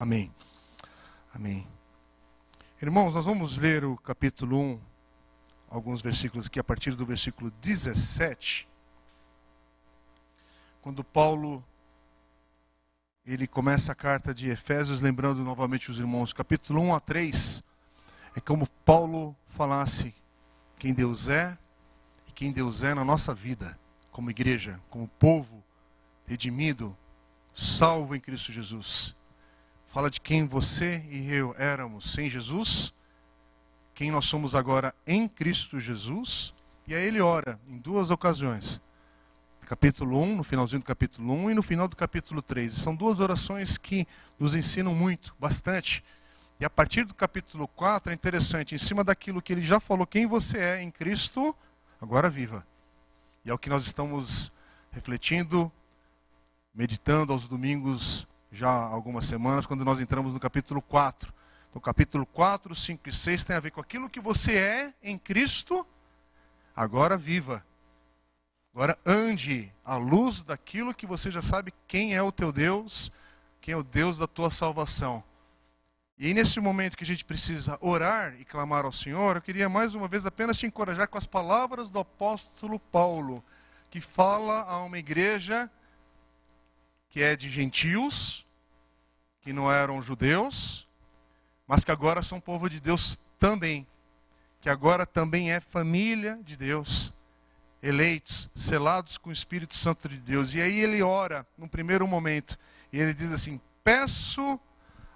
Amém. Amém. Irmãos, nós vamos ler o capítulo 1, alguns versículos aqui, a partir do versículo 17. Quando Paulo ele começa a carta de Efésios, lembrando novamente os irmãos, capítulo 1 a 3, é como Paulo falasse quem Deus é e quem Deus é na nossa vida, como igreja, como povo redimido, salvo em Cristo Jesus fala de quem você e eu éramos sem Jesus, quem nós somos agora em Cristo Jesus, e aí ele ora em duas ocasiões. Capítulo 1, no finalzinho do capítulo 1 e no final do capítulo 3. São duas orações que nos ensinam muito, bastante. E a partir do capítulo 4 é interessante, em cima daquilo que ele já falou, quem você é em Cristo, agora viva. E é o que nós estamos refletindo, meditando aos domingos já há algumas semanas, quando nós entramos no capítulo 4. Então, capítulo 4, 5 e 6 tem a ver com aquilo que você é em Cristo, agora viva. Agora ande à luz daquilo que você já sabe quem é o teu Deus, quem é o Deus da tua salvação. E nesse momento que a gente precisa orar e clamar ao Senhor, eu queria mais uma vez apenas te encorajar com as palavras do apóstolo Paulo, que fala a uma igreja que é de gentios, que não eram judeus, mas que agora são povo de Deus também, que agora também é família de Deus, eleitos, selados com o Espírito Santo de Deus. E aí ele ora, no primeiro momento, e ele diz assim: Peço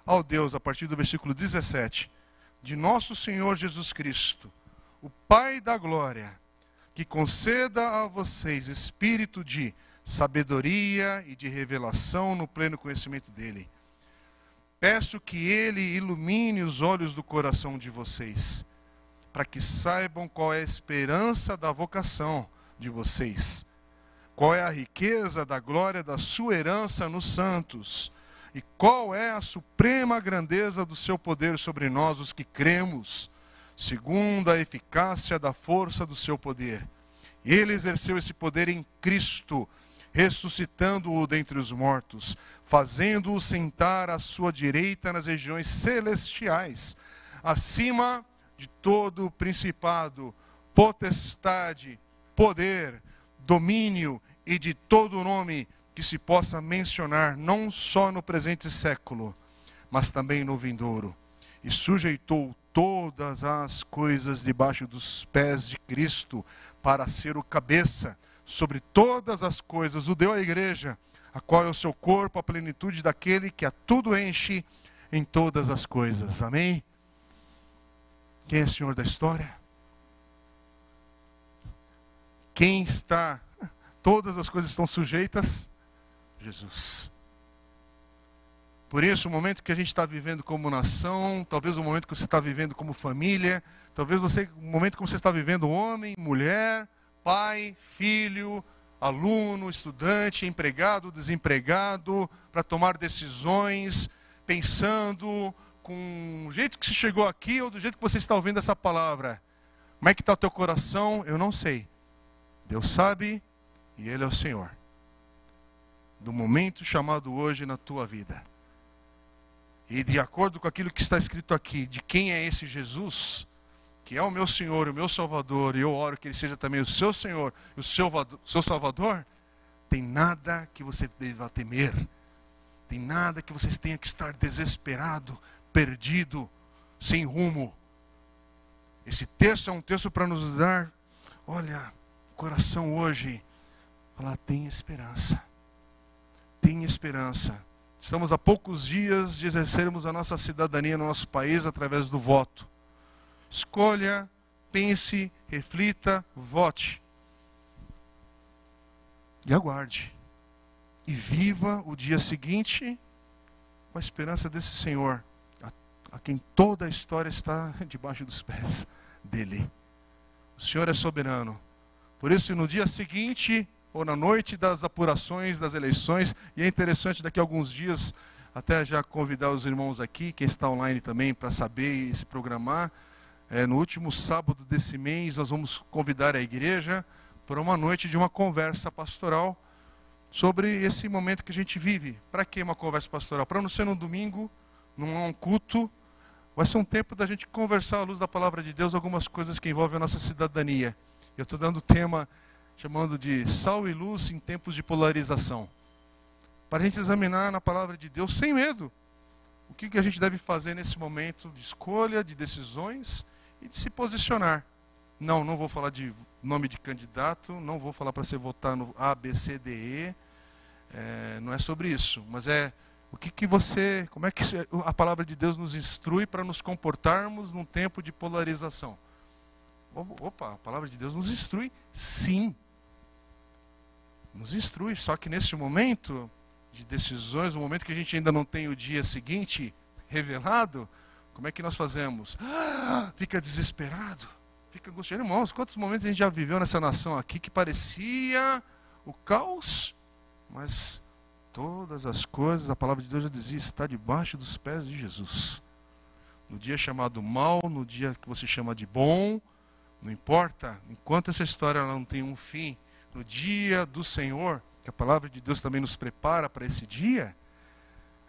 ao Deus, a partir do versículo 17, de nosso Senhor Jesus Cristo, o Pai da glória, que conceda a vocês espírito de sabedoria e de revelação no pleno conhecimento dele. Peço que ele ilumine os olhos do coração de vocês, para que saibam qual é a esperança da vocação de vocês, qual é a riqueza da glória da sua herança nos santos, e qual é a suprema grandeza do seu poder sobre nós, os que cremos, segundo a eficácia da força do seu poder. Ele exerceu esse poder em Cristo ressuscitando-o dentre os mortos, fazendo-o sentar à sua direita nas regiões celestiais, acima de todo principado, potestade, poder, domínio e de todo nome que se possa mencionar, não só no presente século, mas também no vindouro. E sujeitou todas as coisas debaixo dos pés de Cristo, para ser o cabeça sobre todas as coisas, o deu à igreja, a qual é o seu corpo, a plenitude daquele que a tudo enche em todas as coisas. Amém? Quem é Senhor da história? Quem está, todas as coisas estão sujeitas? Jesus. Por isso, o momento que a gente está vivendo como nação, talvez o momento que você está vivendo como família, talvez você, o momento que você está vivendo homem, mulher, pai, filho, aluno, estudante, empregado, desempregado, para tomar decisões, pensando com o jeito que você chegou aqui ou do jeito que você está ouvindo essa palavra. Como é que está o teu coração? Eu não sei. Deus sabe e Ele é o Senhor. Do momento chamado hoje na tua vida. E de acordo com aquilo que está escrito aqui, de quem é esse Jesus, que é o meu Senhor, o meu Salvador, e eu oro que Ele seja também o seu Senhor, o seu, seu Salvador, tem nada que você deva temer, tem nada que você tenha que estar desesperado, perdido, sem rumo. Esse texto é um texto para nos dar, olha, coração hoje, falar, tem esperança, tem esperança. Estamos a poucos dias de exercermos a nossa cidadania no nosso país através do voto. Escolha, pense, reflita, vote. E aguarde. E viva o dia seguinte com a esperança desse Senhor, a, a quem toda a história está debaixo dos pés dele. O Senhor é soberano. Por isso, no dia seguinte, ou na noite das apurações das eleições, e é interessante daqui a alguns dias, até já convidar os irmãos aqui, quem está online também, para saber e se programar é, no último sábado desse mês, nós vamos convidar a igreja para uma noite de uma conversa pastoral sobre esse momento que a gente vive. Para que uma conversa pastoral? Para não ser no domingo, não é um culto, vai ser um tempo da gente conversar à luz da palavra de Deus algumas coisas que envolvem a nossa cidadania. Eu estou dando o tema chamando de sal e luz em tempos de polarização. Para a gente examinar na palavra de Deus sem medo. O que, que a gente deve fazer nesse momento de escolha, de decisões e de se posicionar. Não, não vou falar de nome de candidato, não vou falar para você votar no A, B, C, D, E. É, não é sobre isso, mas é o que, que você, como é que a palavra de Deus nos instrui para nos comportarmos num tempo de polarização? Opa, a palavra de Deus nos instrui, sim. Nos instrui, só que nesse momento de decisões, no momento que a gente ainda não tem o dia seguinte revelado, como é que nós fazemos? Ah, fica desesperado, fica angustiado. Irmãos, quantos momentos a gente já viveu nessa nação aqui que parecia o caos, mas todas as coisas, a palavra de Deus já dizia, está debaixo dos pés de Jesus. No dia chamado mal, no dia que você chama de bom, não importa, enquanto essa história não tem um fim, no dia do Senhor, que a palavra de Deus também nos prepara para esse dia,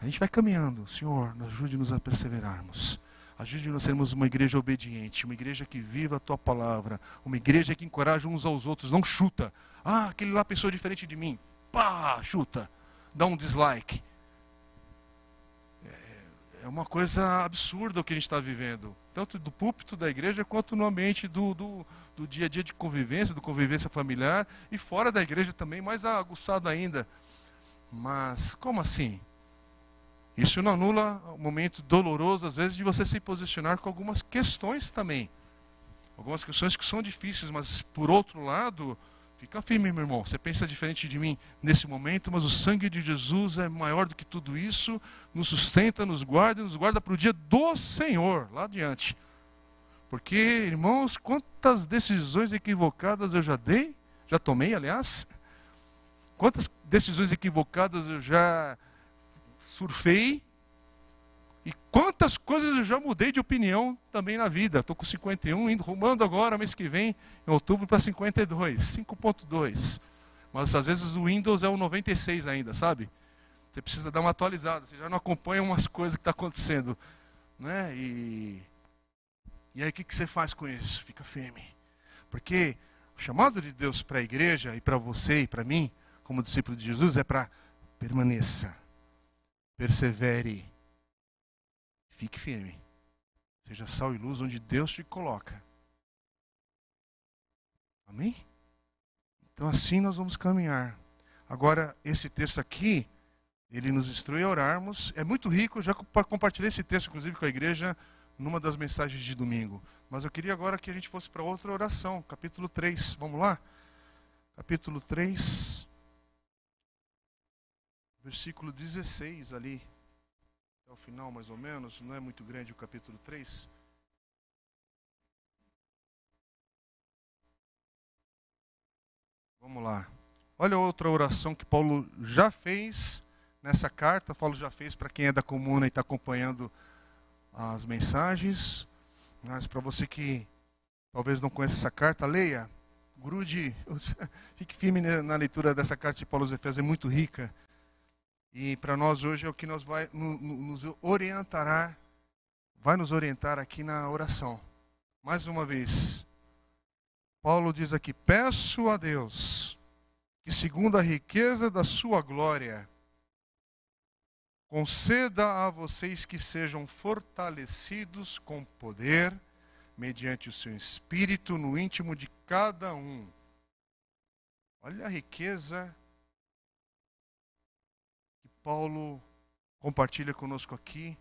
a gente vai caminhando. Senhor, ajude-nos a perseverarmos. Ajude-nos a sermos uma igreja obediente, uma igreja que viva a tua palavra, uma igreja que encoraja uns aos outros, não chuta. Ah, aquele lá pensou diferente de mim. Pá, chuta. Dá um dislike. É, é uma coisa absurda o que a gente está vivendo, tanto do púlpito da igreja quanto no ambiente do, do, do dia a dia de convivência, do convivência familiar e fora da igreja também, mais aguçado ainda. Mas como assim? Isso não anula o momento doloroso, às vezes, de você se posicionar com algumas questões também. Algumas questões que são difíceis, mas por outro lado, fica firme, meu irmão. Você pensa diferente de mim nesse momento, mas o sangue de Jesus é maior do que tudo isso, nos sustenta, nos guarda e nos guarda para o dia do Senhor, lá adiante. Porque, irmãos, quantas decisões equivocadas eu já dei, já tomei, aliás, quantas decisões equivocadas eu já surfei e quantas coisas eu já mudei de opinião também na vida. Estou com 51, indo rumando agora, mês que vem, em outubro, para 52, 5.2. Mas às vezes o Windows é o 96 ainda, sabe? Você precisa dar uma atualizada, você já não acompanha umas coisas que estão tá acontecendo. Né? E, e aí o que, que você faz com isso? Fica firme. Porque o chamado de Deus para a igreja e para você e para mim, como discípulo de Jesus, é para permaneça persevere, fique firme. Seja sal e luz onde Deus te coloca. Amém? Então assim nós vamos caminhar. Agora, esse texto aqui, ele nos instrui a orarmos. É muito rico, já compartilhei esse texto, inclusive, com a igreja, numa das mensagens de domingo. Mas eu queria agora que a gente fosse para outra oração, capítulo 3. Vamos lá? Capítulo 3 versículo 16 ali, até o final mais ou menos, não é muito grande o capítulo 3. Vamos lá. Olha outra oração que Paulo já fez nessa carta. Paulo já fez para quem é da comuna e está acompanhando as mensagens. Mas para você que talvez não conheça essa carta, leia. Grude, fique firme na leitura dessa carta de Paulo aos Efésios, é muito rica. E para nós hoje é o que nos vai nos orientará, vai nos orientar aqui na oração. Mais uma vez, Paulo diz aqui: Peço a Deus que, segundo a riqueza da sua glória, conceda a vocês que sejam fortalecidos com poder, mediante o seu espírito no íntimo de cada um. Olha a riqueza Paulo compartilha conosco aqui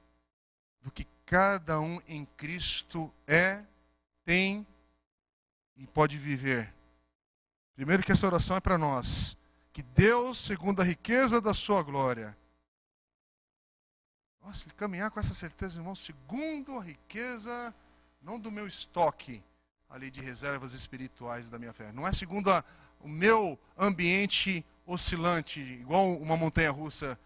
do que cada um em Cristo é, tem e pode viver. Primeiro que essa oração é para nós, que Deus, segundo a riqueza da sua glória, nossa, caminhar com essa certeza, irmão, segundo a riqueza, não do meu estoque ali de reservas espirituais da minha fé, não é segundo a, o meu ambiente oscilante, igual uma montanha russa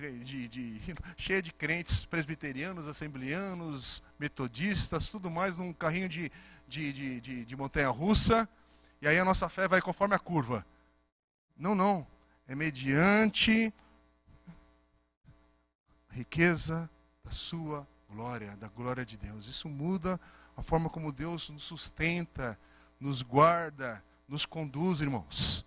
de, de, cheia de crentes presbiterianos, assembleanos, metodistas, tudo mais num carrinho de, de, de, de, de montanha russa, e aí a nossa fé vai conforme a curva. Não, não. É mediante riqueza da sua glória, da glória de Deus. Isso muda a forma como Deus nos sustenta, nos guarda, nos conduz, irmãos.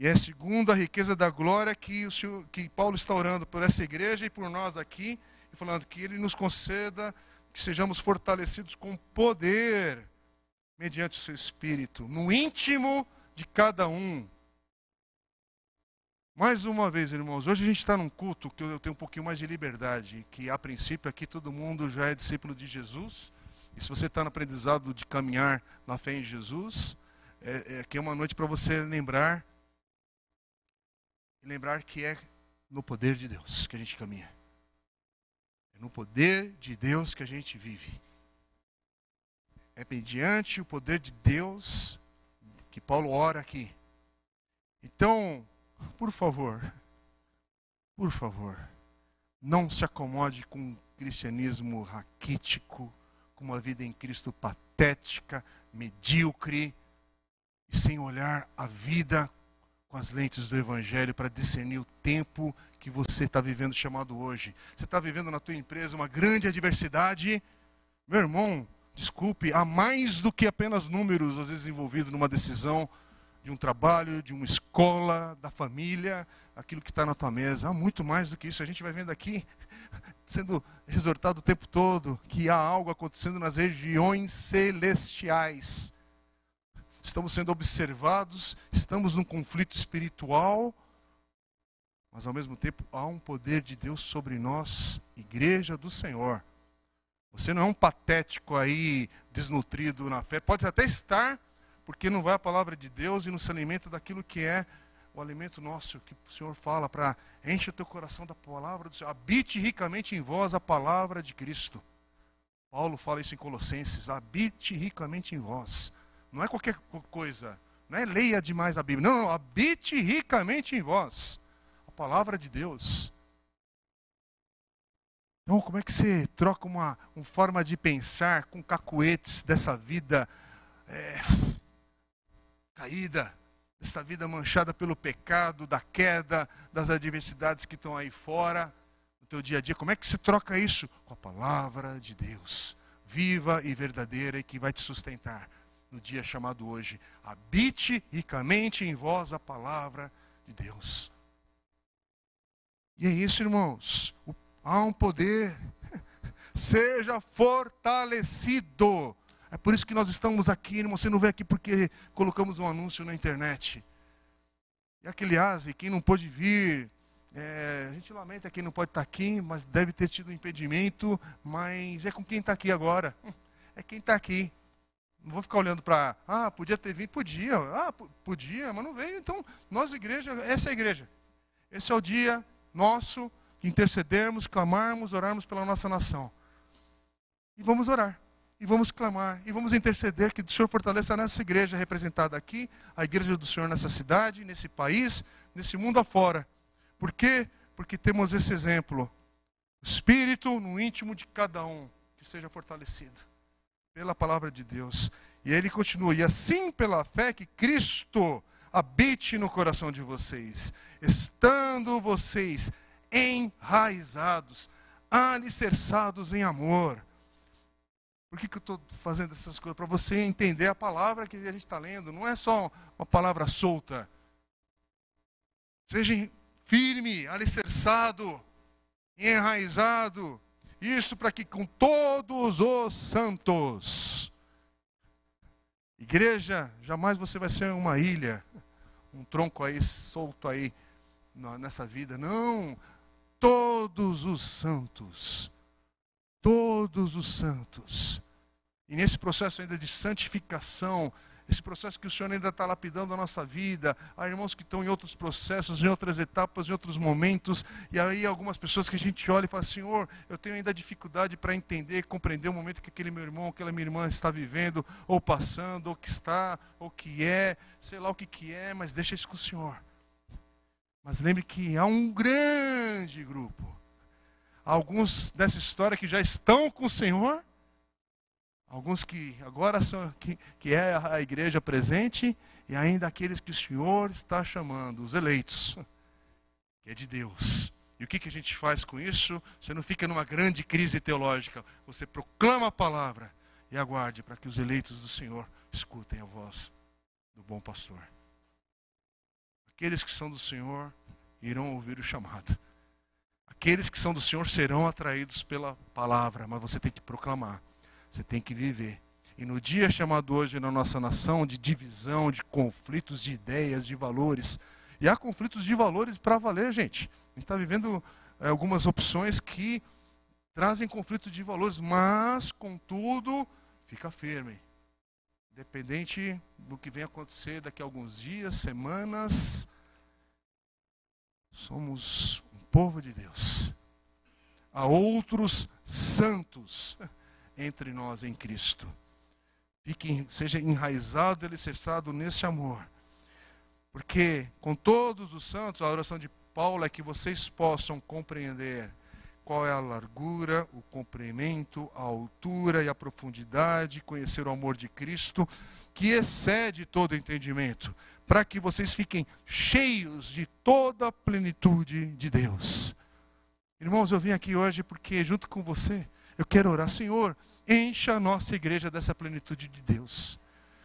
E é a segunda riqueza da glória que, o Senhor, que Paulo está orando por essa igreja e por nós aqui, e falando que Ele nos conceda que sejamos fortalecidos com poder, mediante o seu Espírito, no íntimo de cada um. Mais uma vez, irmãos, hoje a gente está num culto que eu tenho um pouquinho mais de liberdade, que a princípio aqui todo mundo já é discípulo de Jesus. E se você está no aprendizado de caminhar na fé em Jesus, é, é, aqui é uma noite para você lembrar, lembrar que é no poder de Deus que a gente caminha. É no poder de Deus que a gente vive. É mediante o poder de Deus que Paulo ora aqui. Então, por favor, por favor, não se acomode com um cristianismo raquítico, com uma vida em Cristo patética, medíocre, e sem olhar a vida com as lentes do Evangelho para discernir o tempo que você está vivendo chamado hoje. Você está vivendo na tua empresa uma grande adversidade. Meu irmão, desculpe, há mais do que apenas números, às vezes, envolvidos numa decisão de um trabalho, de uma escola, da família, aquilo que está na tua mesa. Há muito mais do que isso. A gente vai vendo aqui, sendo exortado o tempo todo, que há algo acontecendo nas regiões celestiais. Estamos sendo observados, estamos num conflito espiritual, mas ao mesmo tempo há um poder de Deus sobre nós, igreja do Senhor. Você não é um patético aí, desnutrido na fé. Pode até estar, porque não vai a palavra de Deus e não se alimenta daquilo que é o alimento nosso, que o Senhor fala para enche o teu coração da palavra do Senhor. Habite ricamente em vós a palavra de Cristo. Paulo fala isso em Colossenses, habite ricamente em vós. Não é qualquer coisa, não é leia demais a Bíblia. Não, habite ricamente em vós a palavra de Deus. Então, como é que você troca uma, uma forma de pensar com cacuetes dessa vida é, caída, dessa vida manchada pelo pecado, da queda, das adversidades que estão aí fora, no teu dia a dia. Como é que se troca isso? Com a palavra de Deus, viva e verdadeira e que vai te sustentar no dia chamado hoje. Habite ricamente em vós a palavra de Deus. E é isso, irmãos. Há um poder. Seja fortalecido é por isso que nós estamos aqui, irmão. Você não vê aqui porque colocamos um anúncio na internet. E aquele ase, quem não pôde vir, é, a gente lamenta quem não pode estar aqui, mas deve ter tido um impedimento, mas é com quem está aqui agora. É quem está aqui. Não vou ficar olhando para, ah, podia ter vindo, podia, ah, podia, mas não veio. Então, nós, igreja, essa é a igreja. Esse é o dia nosso de intercedermos, clamarmos, orarmos pela nossa nação. E vamos orar e vamos clamar e vamos interceder que o Senhor fortaleça a nossa igreja representada aqui, a igreja do Senhor nessa cidade, nesse país, nesse mundo afora. Por quê? Porque temos esse exemplo. O Espírito no íntimo de cada um que seja fortalecido pela palavra de Deus. E ele continua: e assim pela fé que Cristo habite no coração de vocês, estando vocês enraizados, alicerçados em amor por que, que eu estou fazendo essas coisas? Para você entender a palavra que a gente está lendo. Não é só uma palavra solta. Seja firme, alicerçado, enraizado. Isso para que com todos os santos. Igreja, jamais você vai ser uma ilha, um tronco aí solto aí nessa vida. Não, todos os santos todos os santos. E nesse processo ainda de santificação, esse processo que o Senhor ainda está lapidando a nossa vida, há irmãos que estão em outros processos, em outras etapas, em outros momentos, e aí algumas pessoas que a gente olha e fala, Senhor, eu tenho ainda dificuldade para entender, compreender o momento que aquele meu irmão, aquela minha irmã está vivendo, ou passando, ou que está, ou que é, sei lá o que que é, mas deixa isso com o Senhor. Mas lembre que há um grande grupo. Alguns dessa história que já estão com o Senhor, alguns que agora são que, que é a igreja presente e ainda aqueles que o Senhor está chamando, os eleitos, que é de Deus. E o que, que a gente faz com isso? Você não fica numa grande crise teológica. Você proclama a palavra e aguarde para que os eleitos do Senhor escutem a voz do bom pastor. Aqueles que são do Senhor irão ouvir o chamado. Aqueles que são do Senhor serão atraídos pela palavra, mas você tem que proclamar, você tem que viver. E no dia chamado hoje na nossa nação de divisão, de conflitos de ideias, de valores, e há conflitos de valores para valer, gente. A gente está vivendo é, algumas opções que trazem conflito de valores, mas, contudo, fica firme. Independente do que venha acontecer daqui a alguns dias, semanas, somos um povo de Deus. Há outros santos entre nós em Cristo. Fique, seja enraizado e alicerçado nesse amor. Porque com todos os santos, a oração de Paulo é que vocês possam compreender qual é a largura, o comprimento, a altura e a profundidade, conhecer o amor de Cristo, que excede todo entendimento, para que vocês fiquem cheios de toda a plenitude de Deus. Irmãos, eu vim aqui hoje porque, junto com você, eu quero orar, Senhor, encha a nossa igreja dessa plenitude de Deus.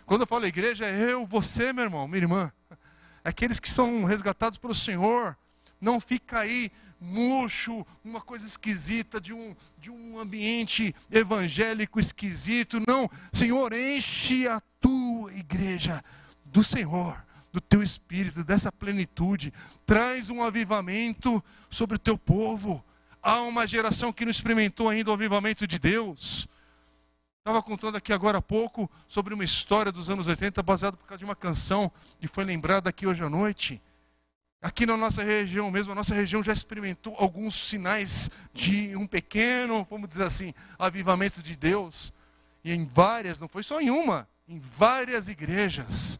Quando eu falo igreja, é eu, você, meu irmão, minha irmã. Aqueles que são resgatados pelo Senhor, não fica aí murcho, uma coisa esquisita, de um, de um ambiente evangélico esquisito. Não, Senhor, enche a tua igreja do Senhor, do teu espírito, dessa plenitude. Traz um avivamento sobre o teu povo. Há uma geração que não experimentou ainda o avivamento de Deus. Estava contando aqui agora há pouco sobre uma história dos anos 80, baseada por causa de uma canção que foi lembrada aqui hoje à noite. Aqui na nossa região mesmo, a nossa região já experimentou alguns sinais de um pequeno, vamos dizer assim, avivamento de Deus. E em várias, não foi só em uma, em várias igrejas.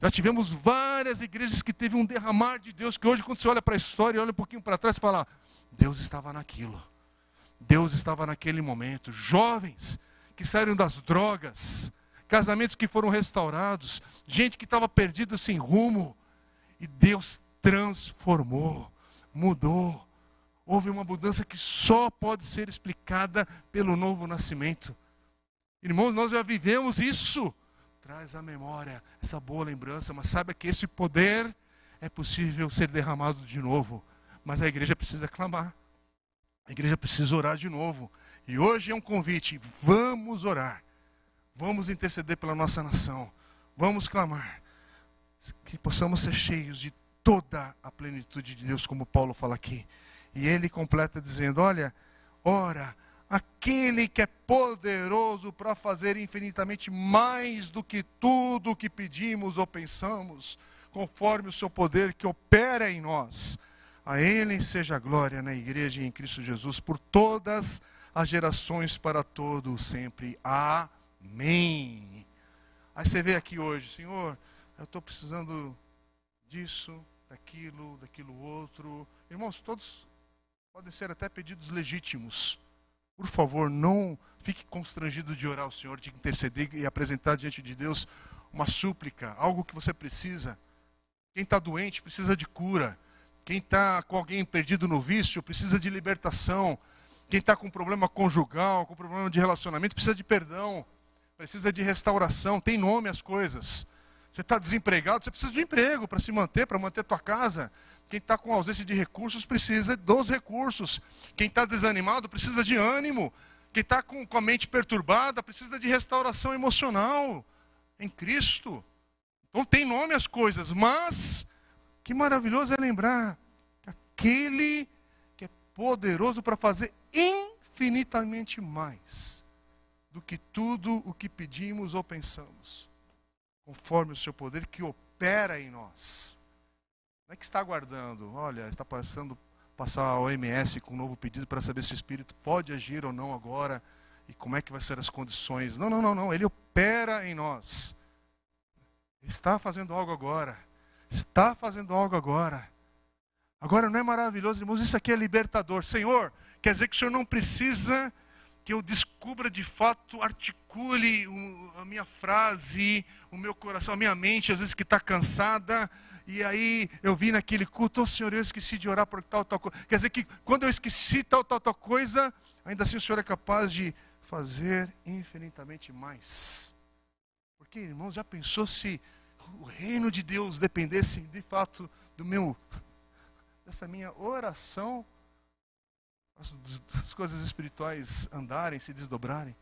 Já tivemos várias igrejas que teve um derramar de Deus, que hoje, quando você olha para a história e olha um pouquinho para trás, fala: Deus estava naquilo. Deus estava naquele momento. Jovens que saíram das drogas, casamentos que foram restaurados, gente que estava perdida sem rumo. E Deus transformou, mudou. Houve uma mudança que só pode ser explicada pelo novo nascimento. Irmãos, nós já vivemos isso. Traz à memória essa boa lembrança, mas saiba que esse poder é possível ser derramado de novo. Mas a igreja precisa clamar. A igreja precisa orar de novo. E hoje é um convite: vamos orar. Vamos interceder pela nossa nação. Vamos clamar. Que possamos ser cheios de toda a plenitude de Deus, como Paulo fala aqui. E ele completa dizendo: Olha, ora, aquele que é poderoso para fazer infinitamente mais do que tudo o que pedimos ou pensamos, conforme o seu poder que opera em nós. A Ele seja a glória na igreja e em Cristo Jesus por todas as gerações para todo sempre. Amém. Aí você vê aqui hoje, Senhor, eu estou precisando disso, daquilo, daquilo outro. Irmãos, todos podem ser até pedidos legítimos. Por favor, não fique constrangido de orar ao Senhor, de interceder e apresentar diante de Deus uma súplica, algo que você precisa. Quem está doente precisa de cura. Quem está com alguém perdido no vício precisa de libertação. Quem está com problema conjugal, com problema de relacionamento, precisa de perdão, precisa de restauração. Tem nome as coisas. Você está desempregado, você precisa de emprego para se manter, para manter a tua casa. Quem está com ausência de recursos precisa dos recursos. Quem está desanimado precisa de ânimo. Quem está com, com a mente perturbada precisa de restauração emocional em Cristo. Então tem nome as coisas, mas que maravilhoso é lembrar que aquele que é poderoso para fazer infinitamente mais do que tudo o que pedimos ou pensamos conforme o seu poder que opera em nós. Não é que está aguardando, olha, está passando passar a OMS com um novo pedido para saber se o Espírito pode agir ou não agora e como é que vai ser as condições. Não, não, não, não. Ele opera em nós. Está fazendo algo agora. Está fazendo algo agora. Agora não é maravilhoso, irmãos? Isso aqui é libertador. Senhor, quer dizer que o Senhor não precisa que eu descubra de fato, articule a minha frase, o meu coração, a minha mente, às vezes que está cansada, e aí eu vim naquele culto, oh Senhor, eu esqueci de orar por tal, tal coisa. Quer dizer que quando eu esqueci tal, tal, tal coisa, ainda assim o Senhor é capaz de fazer infinitamente mais. Porque, irmãos, já pensou se o reino de Deus dependesse de fato do meu, dessa minha oração as coisas espirituais andarem, se desdobrarem?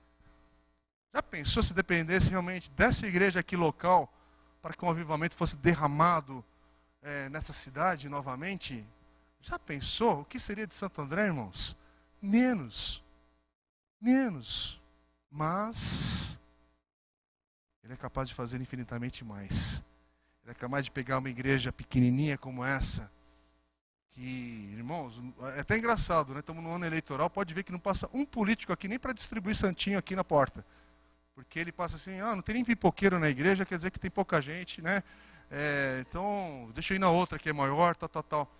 Já pensou se dependesse realmente dessa igreja aqui local para que um avivamento fosse derramado é, nessa cidade novamente? Já pensou o que seria de Santo André, irmãos? Menos. Menos. Mas Ele é capaz de fazer infinitamente mais. Ele é capaz de pegar uma igreja pequenininha como essa que, irmãos, é até engraçado, né? Estamos no ano eleitoral, pode ver que não passa um político aqui nem para distribuir santinho aqui na porta. Porque ele passa assim, ah, não tem nem pipoqueiro na igreja, quer dizer que tem pouca gente, né? É, então, deixa eu ir na outra que é maior, tal, tal, tal.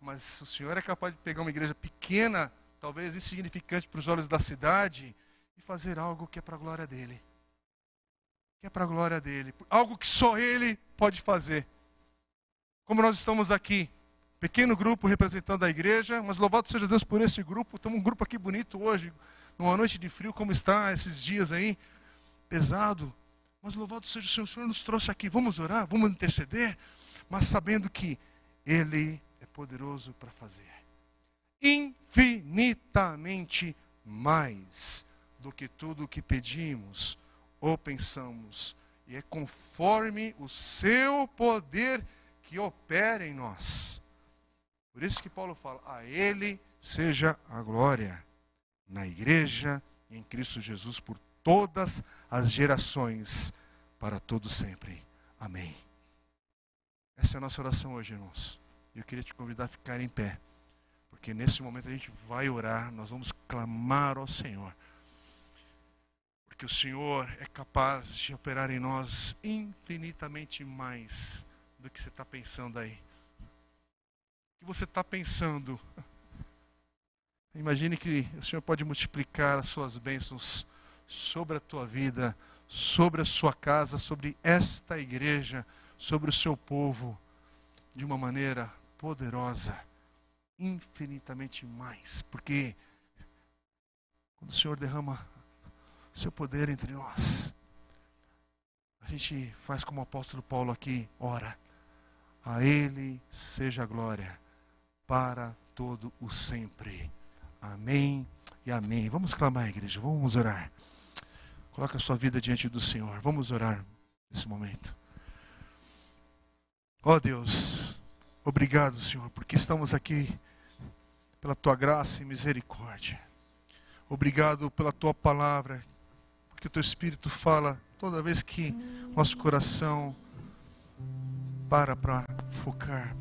Mas o Senhor é capaz de pegar uma igreja pequena, talvez insignificante para os olhos da cidade, e fazer algo que é para a glória dele. Que é para a glória dele. Algo que só ele pode fazer. Como nós estamos aqui, pequeno grupo representando a igreja, mas louvado seja Deus por esse grupo. Temos um grupo aqui bonito hoje, numa noite de frio, como está esses dias aí, pesado. Mas louvado seja o Senhor, o Senhor nos trouxe aqui. Vamos orar, vamos interceder, mas sabendo que Ele é poderoso para fazer infinitamente mais do que tudo o que pedimos ou pensamos, e é conforme o seu poder que opera em nós. Por isso que Paulo fala: a Ele seja a glória na igreja em Cristo Jesus por todas as gerações, para todo sempre. Amém. Essa é a nossa oração hoje, irmãos. Eu queria te convidar a ficar em pé, porque nesse momento a gente vai orar, nós vamos clamar ao Senhor. Porque o Senhor é capaz de operar em nós infinitamente mais do que você está pensando aí que você está pensando. Imagine que o Senhor pode multiplicar as suas bênçãos sobre a tua vida, sobre a sua casa, sobre esta igreja, sobre o seu povo, de uma maneira poderosa, infinitamente mais. Porque quando o Senhor derrama seu poder entre nós, a gente faz como o apóstolo Paulo aqui, ora, a Ele seja a glória para todo o sempre. Amém e amém. Vamos clamar, igreja, vamos orar. Coloca a sua vida diante do Senhor. Vamos orar nesse momento. Ó oh Deus, obrigado, Senhor, porque estamos aqui pela tua graça e misericórdia. Obrigado pela tua palavra, porque o teu Espírito fala toda vez que nosso coração para para focar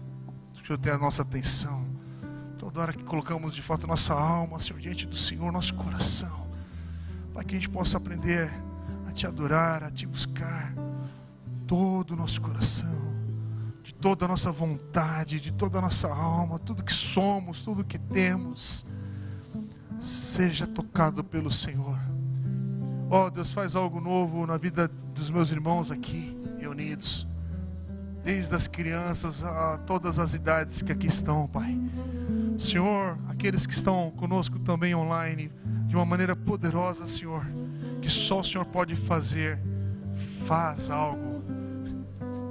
Senhor, tenha a nossa atenção. Toda hora que colocamos de fato nossa alma, Senhor, diante do Senhor, nosso coração, para que a gente possa aprender a te adorar, a te buscar, todo o nosso coração, de toda a nossa vontade, de toda a nossa alma, tudo que somos, tudo que temos, seja tocado pelo Senhor. Ó oh, Deus, faz algo novo na vida dos meus irmãos aqui reunidos desde as crianças a todas as idades que aqui estão, Pai. Senhor, aqueles que estão conosco também online, de uma maneira poderosa, Senhor, que só o Senhor pode fazer, faz algo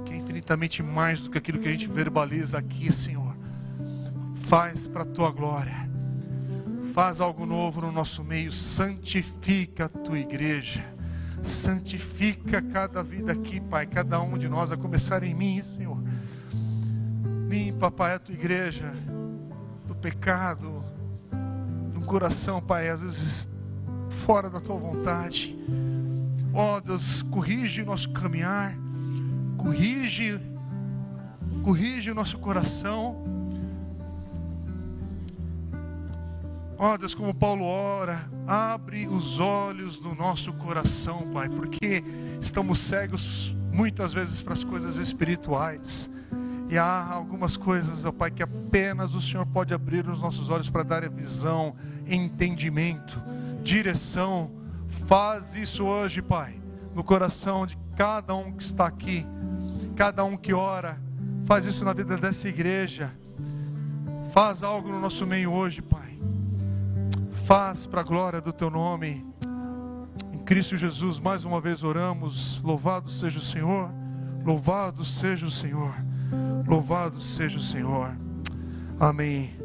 que é infinitamente mais do que aquilo que a gente verbaliza aqui, Senhor. Faz para a tua glória. Faz algo novo no nosso meio, santifica a tua igreja Santifica cada vida aqui, Pai, cada um de nós, a começar em mim, Senhor. Limpa, Pai, a tua igreja do pecado, do coração, Pai, às vezes fora da tua vontade. Ó oh, Deus, corrige nosso caminhar, corrige, corrige o nosso coração Ó oh, Deus, como Paulo ora, abre os olhos do nosso coração, Pai, porque estamos cegos muitas vezes para as coisas espirituais. E há algumas coisas, ó Pai, que apenas o Senhor pode abrir os nossos olhos para dar a visão, entendimento, direção. Faz isso hoje, Pai, no coração de cada um que está aqui, cada um que ora. Faz isso na vida dessa igreja. Faz algo no nosso meio hoje, Pai. Faz para a glória do Teu nome. Em Cristo Jesus, mais uma vez oramos. Louvado seja o Senhor. Louvado seja o Senhor. Louvado seja o Senhor. Amém.